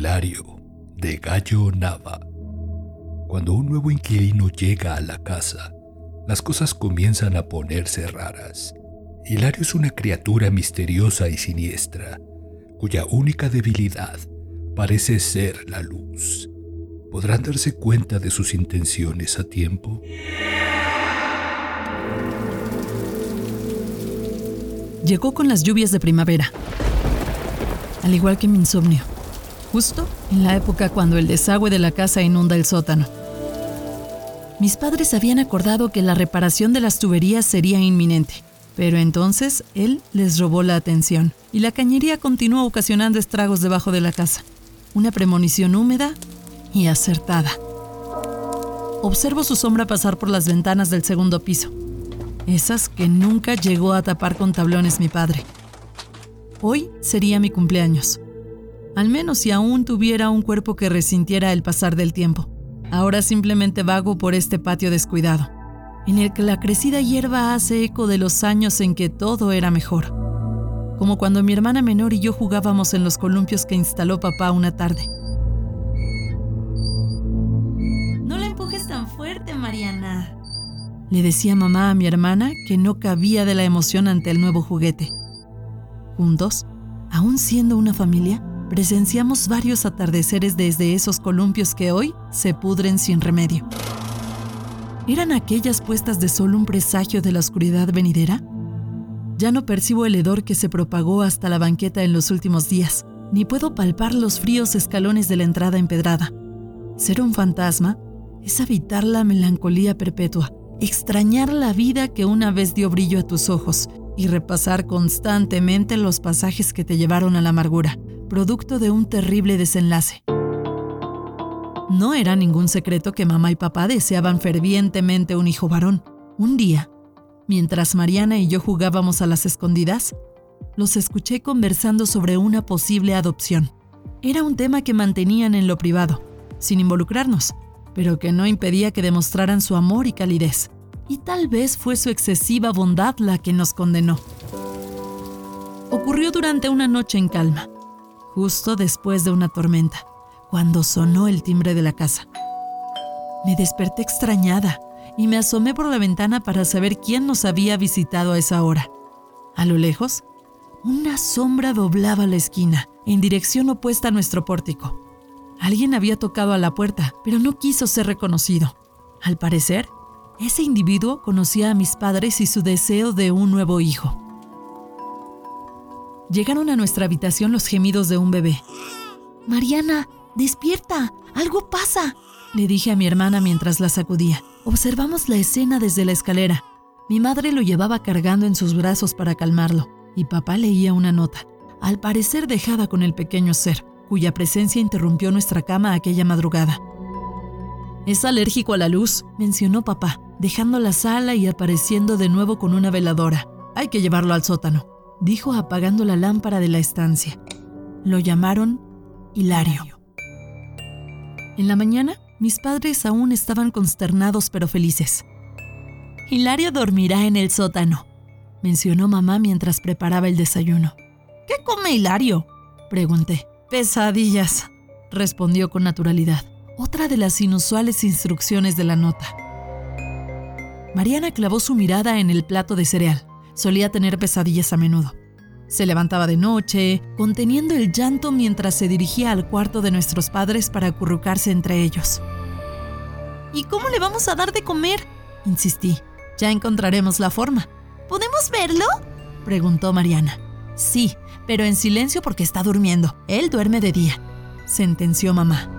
Hilario, de Gallo Nava. Cuando un nuevo inquilino llega a la casa, las cosas comienzan a ponerse raras. Hilario es una criatura misteriosa y siniestra, cuya única debilidad parece ser la luz. ¿Podrán darse cuenta de sus intenciones a tiempo? Llegó con las lluvias de primavera, al igual que mi insomnio, justo en la época cuando el desagüe de la casa inunda el sótano. Mis padres habían acordado que la reparación de las tuberías sería inminente, pero entonces él les robó la atención y la cañería continuó ocasionando estragos debajo de la casa. Una premonición húmeda y acertada. Observo su sombra pasar por las ventanas del segundo piso esas que nunca llegó a tapar con tablones mi padre. Hoy sería mi cumpleaños. Al menos si aún tuviera un cuerpo que resintiera el pasar del tiempo. Ahora simplemente vago por este patio descuidado, en el que la crecida hierba hace eco de los años en que todo era mejor. Como cuando mi hermana menor y yo jugábamos en los columpios que instaló papá una tarde. No la empujes tan fuerte, Mariana, le decía mamá a mi hermana que no cabía de la emoción ante el nuevo juguete. Juntos, aún siendo una familia, presenciamos varios atardeceres desde esos columpios que hoy se pudren sin remedio. ¿Eran aquellas puestas de sol un presagio de la oscuridad venidera? Ya no percibo el hedor que se propagó hasta la banqueta en los últimos días, ni puedo palpar los fríos escalones de la entrada empedrada. Ser un fantasma es habitar la melancolía perpetua, extrañar la vida que una vez dio brillo a tus ojos y repasar constantemente los pasajes que te llevaron a la amargura, producto de un terrible desenlace. No era ningún secreto que mamá y papá deseaban fervientemente un hijo varón. Un día, mientras Mariana y yo jugábamos a las escondidas, los escuché conversando sobre una posible adopción. Era un tema que mantenían en lo privado, sin involucrarnos, pero que no impedía que demostraran su amor y calidez. Y tal vez fue su excesiva bondad la que nos condenó. Ocurrió durante una noche en calma, justo después de una tormenta, cuando sonó el timbre de la casa. Me desperté extrañada y me asomé por la ventana para saber quién nos había visitado a esa hora. A lo lejos, una sombra doblaba la esquina, en dirección opuesta a nuestro pórtico. Alguien había tocado a la puerta, pero no quiso ser reconocido. Al parecer, ese individuo conocía a mis padres y su deseo de un nuevo hijo. Llegaron a nuestra habitación los gemidos de un bebé. Mariana, despierta, algo pasa, le dije a mi hermana mientras la sacudía. Observamos la escena desde la escalera. Mi madre lo llevaba cargando en sus brazos para calmarlo, y papá leía una nota, al parecer dejada con el pequeño ser cuya presencia interrumpió nuestra cama aquella madrugada. Es alérgico a la luz, mencionó papá, dejando la sala y apareciendo de nuevo con una veladora. Hay que llevarlo al sótano, dijo apagando la lámpara de la estancia. Lo llamaron Hilario. En la mañana, mis padres aún estaban consternados pero felices. Hilario dormirá en el sótano, mencionó mamá mientras preparaba el desayuno. ¿Qué come Hilario? pregunté. Pesadillas, respondió con naturalidad. Otra de las inusuales instrucciones de la nota. Mariana clavó su mirada en el plato de cereal. Solía tener pesadillas a menudo. Se levantaba de noche, conteniendo el llanto mientras se dirigía al cuarto de nuestros padres para acurrucarse entre ellos. ¿Y cómo le vamos a dar de comer? Insistí. Ya encontraremos la forma. ¿Podemos verlo? Preguntó Mariana. Sí, pero en silencio porque está durmiendo. Él duerme de día, sentenció mamá.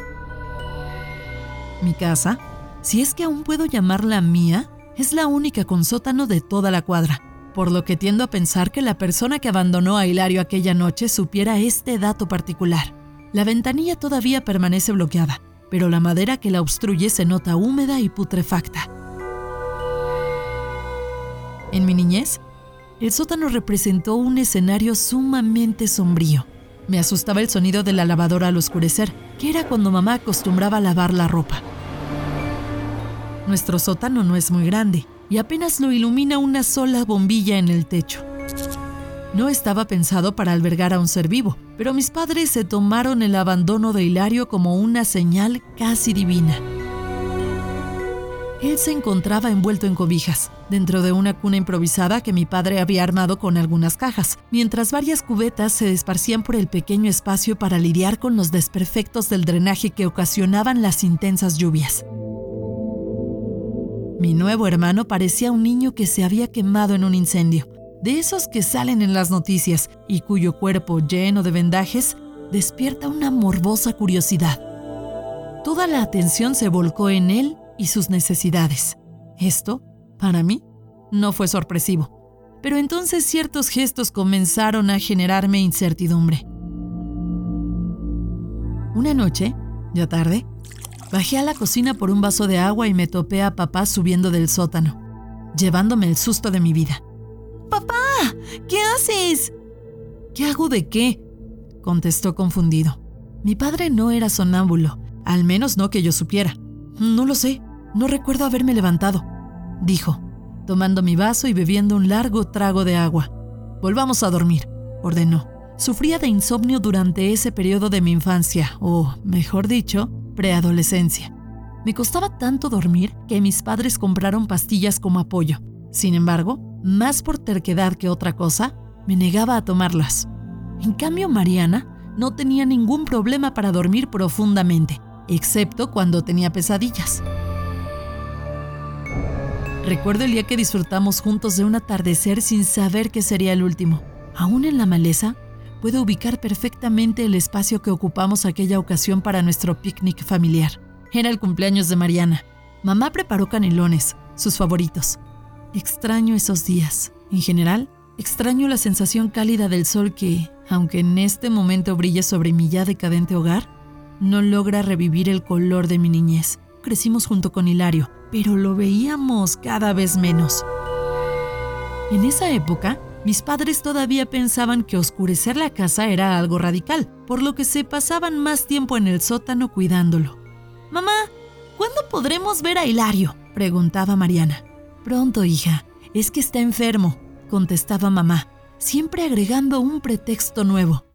Mi casa, si es que aún puedo llamarla mía, es la única con sótano de toda la cuadra, por lo que tiendo a pensar que la persona que abandonó a Hilario aquella noche supiera este dato particular. La ventanilla todavía permanece bloqueada, pero la madera que la obstruye se nota húmeda y putrefacta. En mi niñez, el sótano representó un escenario sumamente sombrío. Me asustaba el sonido de la lavadora al oscurecer, que era cuando mamá acostumbraba a lavar la ropa. Nuestro sótano no es muy grande y apenas lo ilumina una sola bombilla en el techo. no estaba pensado para albergar a un ser vivo, pero mis padres se tomaron el abandono de Hilario como una señal casi divina. Él se encontraba envuelto en cobijas, dentro de una cuna improvisada que mi padre había armado con algunas cajas, mientras varias cubetas se esparcían por el pequeño espacio para lidiar con los desperfectos del drenaje que ocasionaban las intensas lluvias. Mi nuevo hermano parecía un niño que se había quemado en un incendio, de esos que salen en las noticias y cuyo cuerpo lleno de vendajes despierta una morbosa curiosidad. Toda la atención se volcó en él y sus necesidades. Esto, para mí, no fue sorpresivo, pero entonces ciertos gestos comenzaron a generarme incertidumbre. Una noche, ya tarde, bajé a la cocina por un vaso de agua y me topé a papá subiendo del sótano, llevándome el susto de mi vida. ¡Papá! ¿Qué haces? ¿Qué hago de qué? contestó confundido. Mi padre no era sonámbulo, al menos no que yo supiera. No lo sé. No recuerdo haberme levantado, dijo, tomando mi vaso y bebiendo un largo trago de agua. Volvamos a dormir, ordenó. Sufría de insomnio durante ese periodo de mi infancia, o, mejor dicho, preadolescencia. Me costaba tanto dormir que mis padres compraron pastillas como apoyo. Sin embargo, más por terquedad que otra cosa, me negaba a tomarlas. En cambio, Mariana no tenía ningún problema para dormir profundamente, excepto cuando tenía pesadillas. Recuerdo el día que disfrutamos juntos de un atardecer sin saber que sería el último. Aún en la maleza, puedo ubicar perfectamente el espacio que ocupamos aquella ocasión para nuestro picnic familiar. Era el cumpleaños de Mariana. Mamá preparó canelones, sus favoritos. Extraño esos días. En general, extraño la sensación cálida del sol que, aunque en este momento brille sobre mi ya decadente hogar, no logra revivir el color de mi niñez. Crecimos junto con Hilario, pero lo veíamos cada vez menos. En esa época, mis padres todavía pensaban que oscurecer la casa era algo radical, por lo que se pasaban más tiempo en el sótano cuidándolo. Mamá, ¿cuándo podremos ver a Hilario? preguntaba Mariana. Pronto, hija. Es que está enfermo, contestaba mamá, siempre agregando un pretexto nuevo.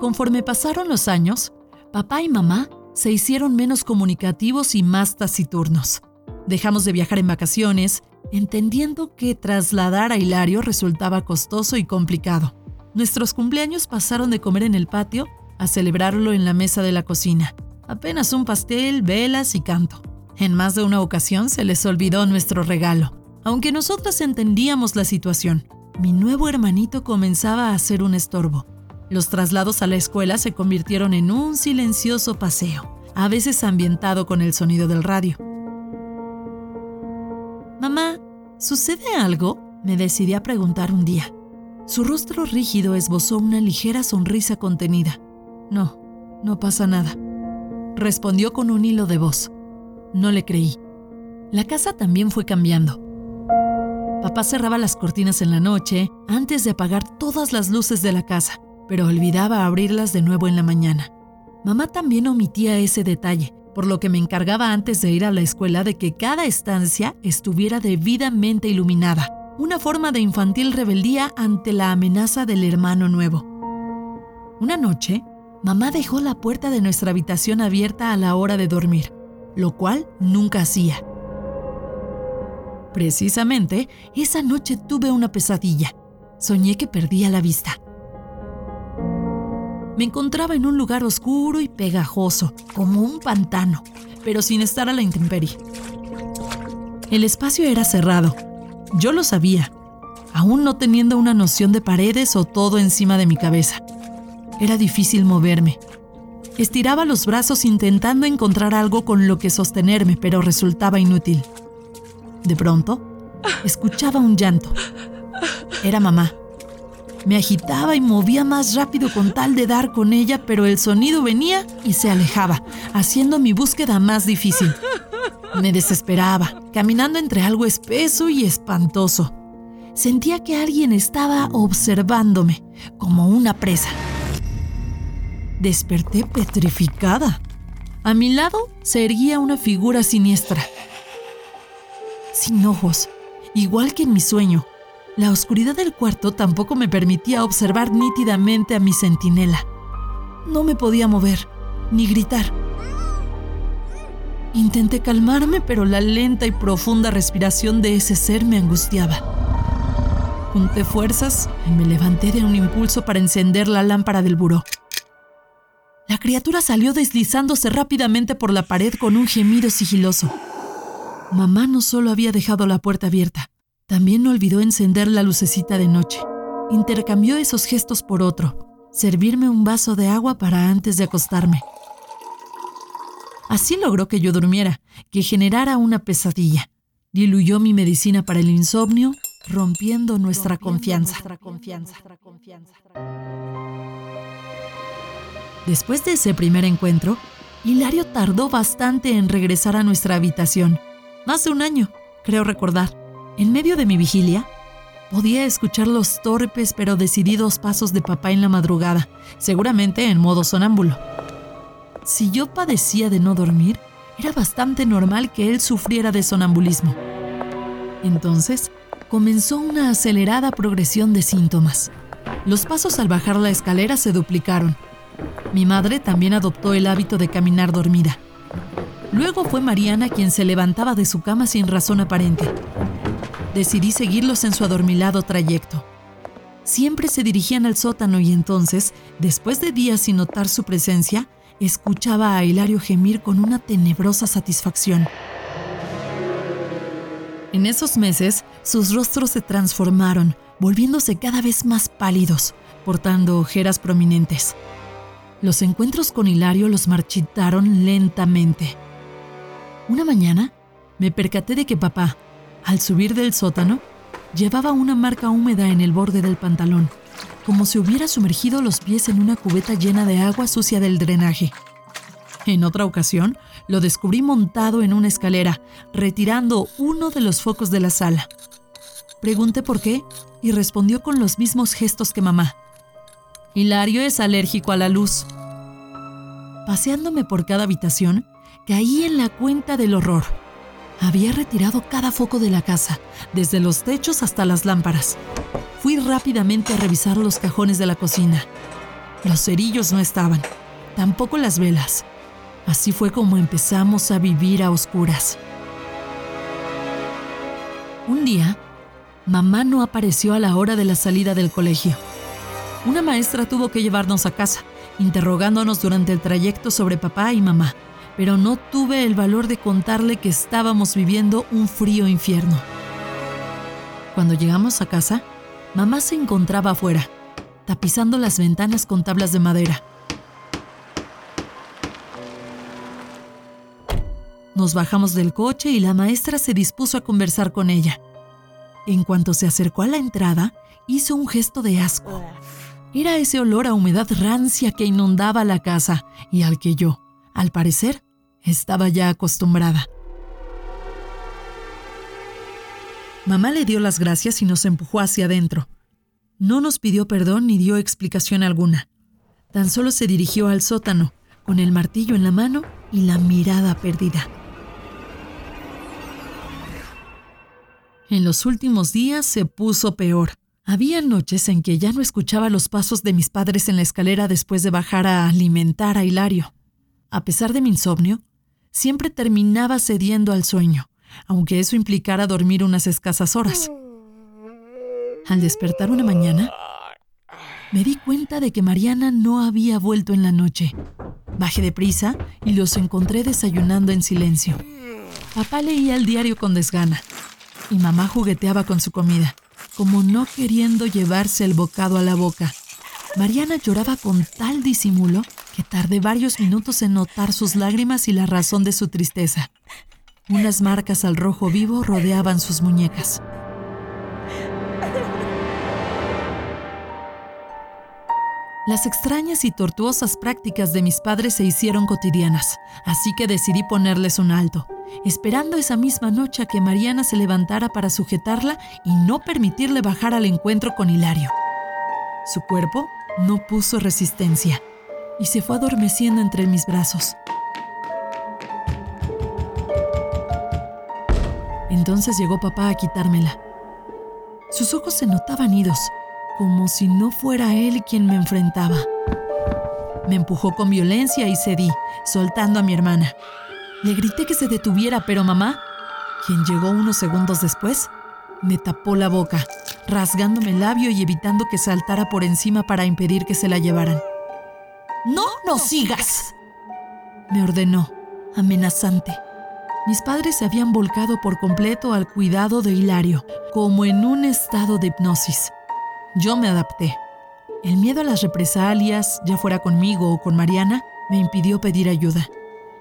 Conforme pasaron los años, papá y mamá se hicieron menos comunicativos y más taciturnos. Dejamos de viajar en vacaciones, entendiendo que trasladar a Hilario resultaba costoso y complicado. Nuestros cumpleaños pasaron de comer en el patio a celebrarlo en la mesa de la cocina. Apenas un pastel, velas y canto. En más de una ocasión se les olvidó nuestro regalo. Aunque nosotras entendíamos la situación, mi nuevo hermanito comenzaba a ser un estorbo. Los traslados a la escuela se convirtieron en un silencioso paseo, a veces ambientado con el sonido del radio. ¿Sucede algo? Me decidí a preguntar un día. Su rostro rígido esbozó una ligera sonrisa contenida. No, no pasa nada. Respondió con un hilo de voz. No le creí. La casa también fue cambiando. Papá cerraba las cortinas en la noche antes de apagar todas las luces de la casa pero olvidaba abrirlas de nuevo en la mañana. Mamá también omitía ese detalle, por lo que me encargaba antes de ir a la escuela de que cada estancia estuviera debidamente iluminada, una forma de infantil rebeldía ante la amenaza del hermano nuevo. Una noche, mamá dejó la puerta de nuestra habitación abierta a la hora de dormir, lo cual nunca hacía. Precisamente, esa noche tuve una pesadilla. Soñé que perdía la vista me encontraba en un lugar oscuro y pegajoso, como un pantano, pero sin estar a la intemperie. El espacio era cerrado. Yo lo sabía, aún no teniendo una noción de paredes o todo encima de mi cabeza. Era difícil moverme. Estiraba los brazos intentando encontrar algo con lo que sostenerme, pero resultaba inútil. De pronto, escuchaba un llanto. Era mamá. Me agitaba y movía más rápido con tal de dar con ella, pero el sonido venía y se alejaba, haciendo mi búsqueda más difícil. Me desesperaba, caminando entre algo espeso y espantoso. Sentía que alguien estaba observándome, como una presa. Desperté petrificada. A mi lado se erguía una figura siniestra. Sin ojos, igual que en mi sueño, La oscuridad del cuarto tampoco me permitía observar nítidamente a mi centinela. No me podía mover, ni gritar. Intenté calmarme, pero la lenta y profunda respiración de ese ser me angustiaba. Junté fuerzas y me levanté de un impulso para encender la lámpara del buró. La criatura salió deslizándose rápidamente por la pared con un gemido sigiloso. Mamá no solo había dejado la puerta abierta, también no olvidó encender la lucecita de noche. Intercambió esos gestos por otro, servirme un vaso de agua para antes de acostarme. Así logró que yo durmiera, que generara una pesadilla. Diluyó mi medicina para el insomnio, rompiendo nuestra confianza. Después de ese primer encuentro, Hilario tardó bastante en regresar a nuestra habitación. Más de un año, creo recordar. En medio de mi vigilia, podía escuchar los torpes pero decididos pasos de papá en la madrugada, seguramente en modo sonámbulo. Si yo padecía de no dormir, era bastante normal que él sufriera de sonambulismo. Entonces, comenzó una acelerada progresión de síntomas. Los pasos al bajar la escalera se duplicaron. Mi madre también adoptó el hábito de caminar dormida. Luego fue Mariana quien se levantaba de su cama sin razón aparente decidí seguirlos en su adormilado trayecto. Siempre se dirigían al sótano y entonces, después de días sin notar su presencia, escuchaba a Hilario gemir con una tenebrosa satisfacción. En esos meses, sus rostros se transformaron, volviéndose cada vez más pálidos, portando ojeras prominentes. Los encuentros con Hilario los marchitaron lentamente. Una mañana, me percaté de que papá, al subir del sótano, llevaba una marca húmeda en el borde del pantalón, como si hubiera sumergido los pies en una cubeta llena de agua sucia del drenaje. En otra ocasión, lo descubrí montado en una escalera, retirando uno de los focos de la sala. Pregunté por qué y respondió con los mismos gestos que mamá. Hilario es alérgico a la luz. Paseándome por cada habitación, caí en la cuenta del horror. Había retirado cada foco de la casa, desde los techos hasta las lámparas. Fui rápidamente a revisar los cajones de la cocina. Los cerillos no estaban, tampoco las velas. Así fue como empezamos a vivir a oscuras. Un día, mamá no apareció a la hora de la salida del colegio. Una maestra tuvo que llevarnos a casa, interrogándonos durante el trayecto sobre papá y mamá pero no tuve el valor de contarle que estábamos viviendo un frío infierno. Cuando llegamos a casa, mamá se encontraba afuera, tapizando las ventanas con tablas de madera. Nos bajamos del coche y la maestra se dispuso a conversar con ella. En cuanto se acercó a la entrada, hizo un gesto de asco. Era ese olor a humedad rancia que inundaba la casa y al que yo, al parecer, estaba ya acostumbrada. Mamá le dio las gracias y nos empujó hacia adentro. No nos pidió perdón ni dio explicación alguna. Tan solo se dirigió al sótano, con el martillo en la mano y la mirada perdida. En los últimos días se puso peor. Había noches en que ya no escuchaba los pasos de mis padres en la escalera después de bajar a alimentar a Hilario. A pesar de mi insomnio, siempre terminaba cediendo al sueño, aunque eso implicara dormir unas escasas horas. Al despertar una mañana, me di cuenta de que Mariana no había vuelto en la noche. Bajé deprisa y los encontré desayunando en silencio. Papá leía el diario con desgana y mamá jugueteaba con su comida, como no queriendo llevarse el bocado a la boca. Mariana lloraba con tal disimulo que tardé varios minutos en notar sus lágrimas y la razón de su tristeza. Unas marcas al rojo vivo rodeaban sus muñecas. Las extrañas y tortuosas prácticas de mis padres se hicieron cotidianas, así que decidí ponerles un alto, esperando esa misma noche a que Mariana se levantara para sujetarla y no permitirle bajar al encuentro con Hilario. Su cuerpo no puso resistencia y se fue adormeciendo entre mis brazos. Entonces llegó papá a quitármela. Sus ojos se notaban idos, como si no fuera él quien me enfrentaba. Me empujó con violencia y cedí, soltando a mi hermana. Le grité que se detuviera, pero mamá, quien llegó unos segundos después, me tapó la boca, rasgándome el labio y evitando que saltara por encima para impedir que se la llevaran. ¡No nos sigas! me ordenó, amenazante. Mis padres se habían volcado por completo al cuidado de Hilario, como en un estado de hipnosis. Yo me adapté. El miedo a las represalias, ya fuera conmigo o con Mariana, me impidió pedir ayuda.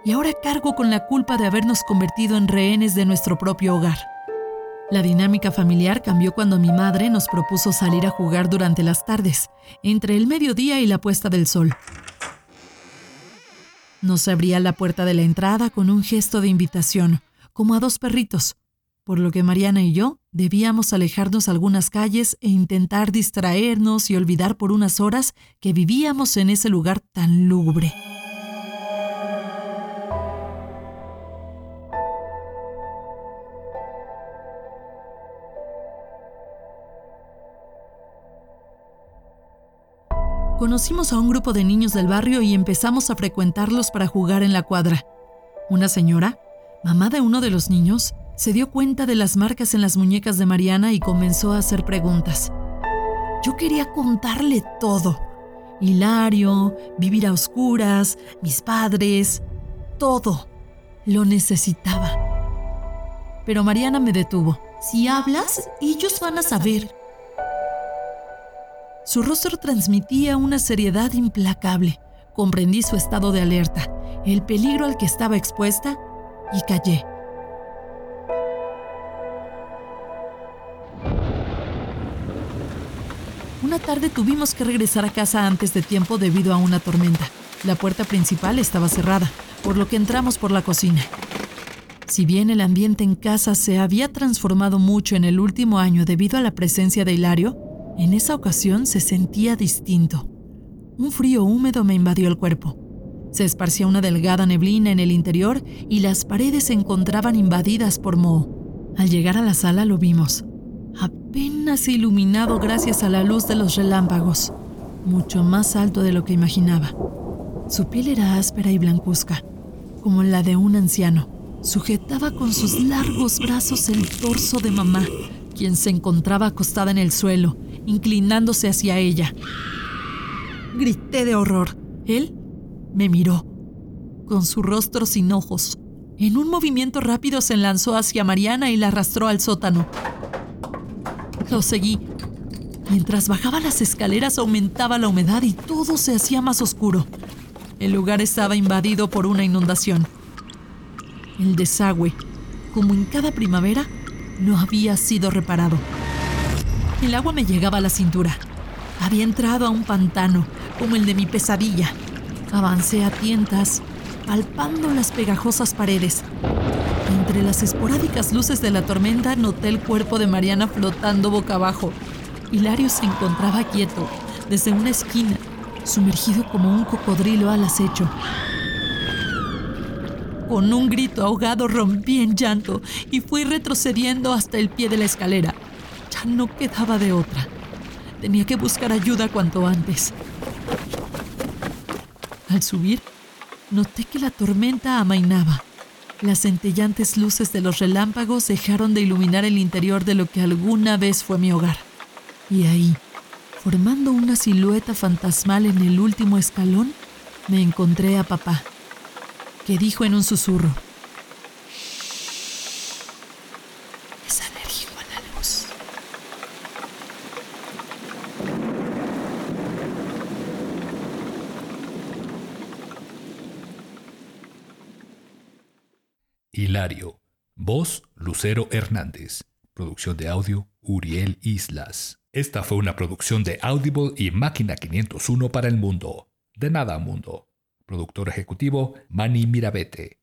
Y ahora cargo con la culpa de habernos convertido en rehenes de nuestro propio hogar. La dinámica familiar cambió cuando mi madre nos propuso salir a jugar durante las tardes, entre el mediodía y la puesta del sol. Nos abría la puerta de la entrada con un gesto de invitación, como a dos perritos, por lo que Mariana y yo debíamos alejarnos algunas calles e intentar distraernos y olvidar por unas horas que vivíamos en ese lugar tan lúgubre. Conocimos a un grupo de niños del barrio y empezamos a frecuentarlos para jugar en la cuadra. Una señora, mamá de uno de los niños, se dio cuenta de las marcas en las muñecas de Mariana y comenzó a hacer preguntas. Yo quería contarle todo. Hilario, vivir a oscuras, mis padres, todo. Lo necesitaba. Pero Mariana me detuvo. Si hablas, ellos van a saber. Su rostro transmitía una seriedad implacable. Comprendí su estado de alerta, el peligro al que estaba expuesta y callé. Una tarde tuvimos que regresar a casa antes de tiempo debido a una tormenta. La puerta principal estaba cerrada, por lo que entramos por la cocina. Si bien el ambiente en casa se había transformado mucho en el último año debido a la presencia de Hilario, en esa ocasión se sentía distinto. Un frío húmedo me invadió el cuerpo. Se esparcía una delgada neblina en el interior y las paredes se encontraban invadidas por moho. Al llegar a la sala lo vimos, apenas iluminado gracias a la luz de los relámpagos, mucho más alto de lo que imaginaba. Su piel era áspera y blancuzca, como la de un anciano. Sujetaba con sus largos brazos el torso de mamá, quien se encontraba acostada en el suelo, inclinándose hacia ella. Grité de horror. Él me miró, con su rostro sin ojos. En un movimiento rápido se lanzó hacia Mariana y la arrastró al sótano. Lo seguí. Mientras bajaba las escaleras aumentaba la humedad y todo se hacía más oscuro. El lugar estaba invadido por una inundación. El desagüe, como en cada primavera, no había sido reparado. El agua me llegaba a la cintura. Había entrado a un pantano, como el de mi pesadilla. Avancé a tientas, palpando las pegajosas paredes. Entre las esporádicas luces de la tormenta noté el cuerpo de Mariana flotando boca abajo. Hilario se encontraba quieto, desde una esquina, sumergido como un cocodrilo al acecho. Con un grito ahogado rompí en llanto y fui retrocediendo hasta el pie de la escalera. No quedaba de otra. Tenía que buscar ayuda cuanto antes. Al subir, noté que la tormenta amainaba. Las centellantes luces de los relámpagos dejaron de iluminar el interior de lo que alguna vez fue mi hogar. Y ahí, formando una silueta fantasmal en el último escalón, me encontré a papá, que dijo en un susurro, Hilario. Voz Lucero Hernández. Producción de audio Uriel Islas. Esta fue una producción de Audible y Máquina 501 para el mundo. De nada mundo. Productor ejecutivo Manny Mirabete.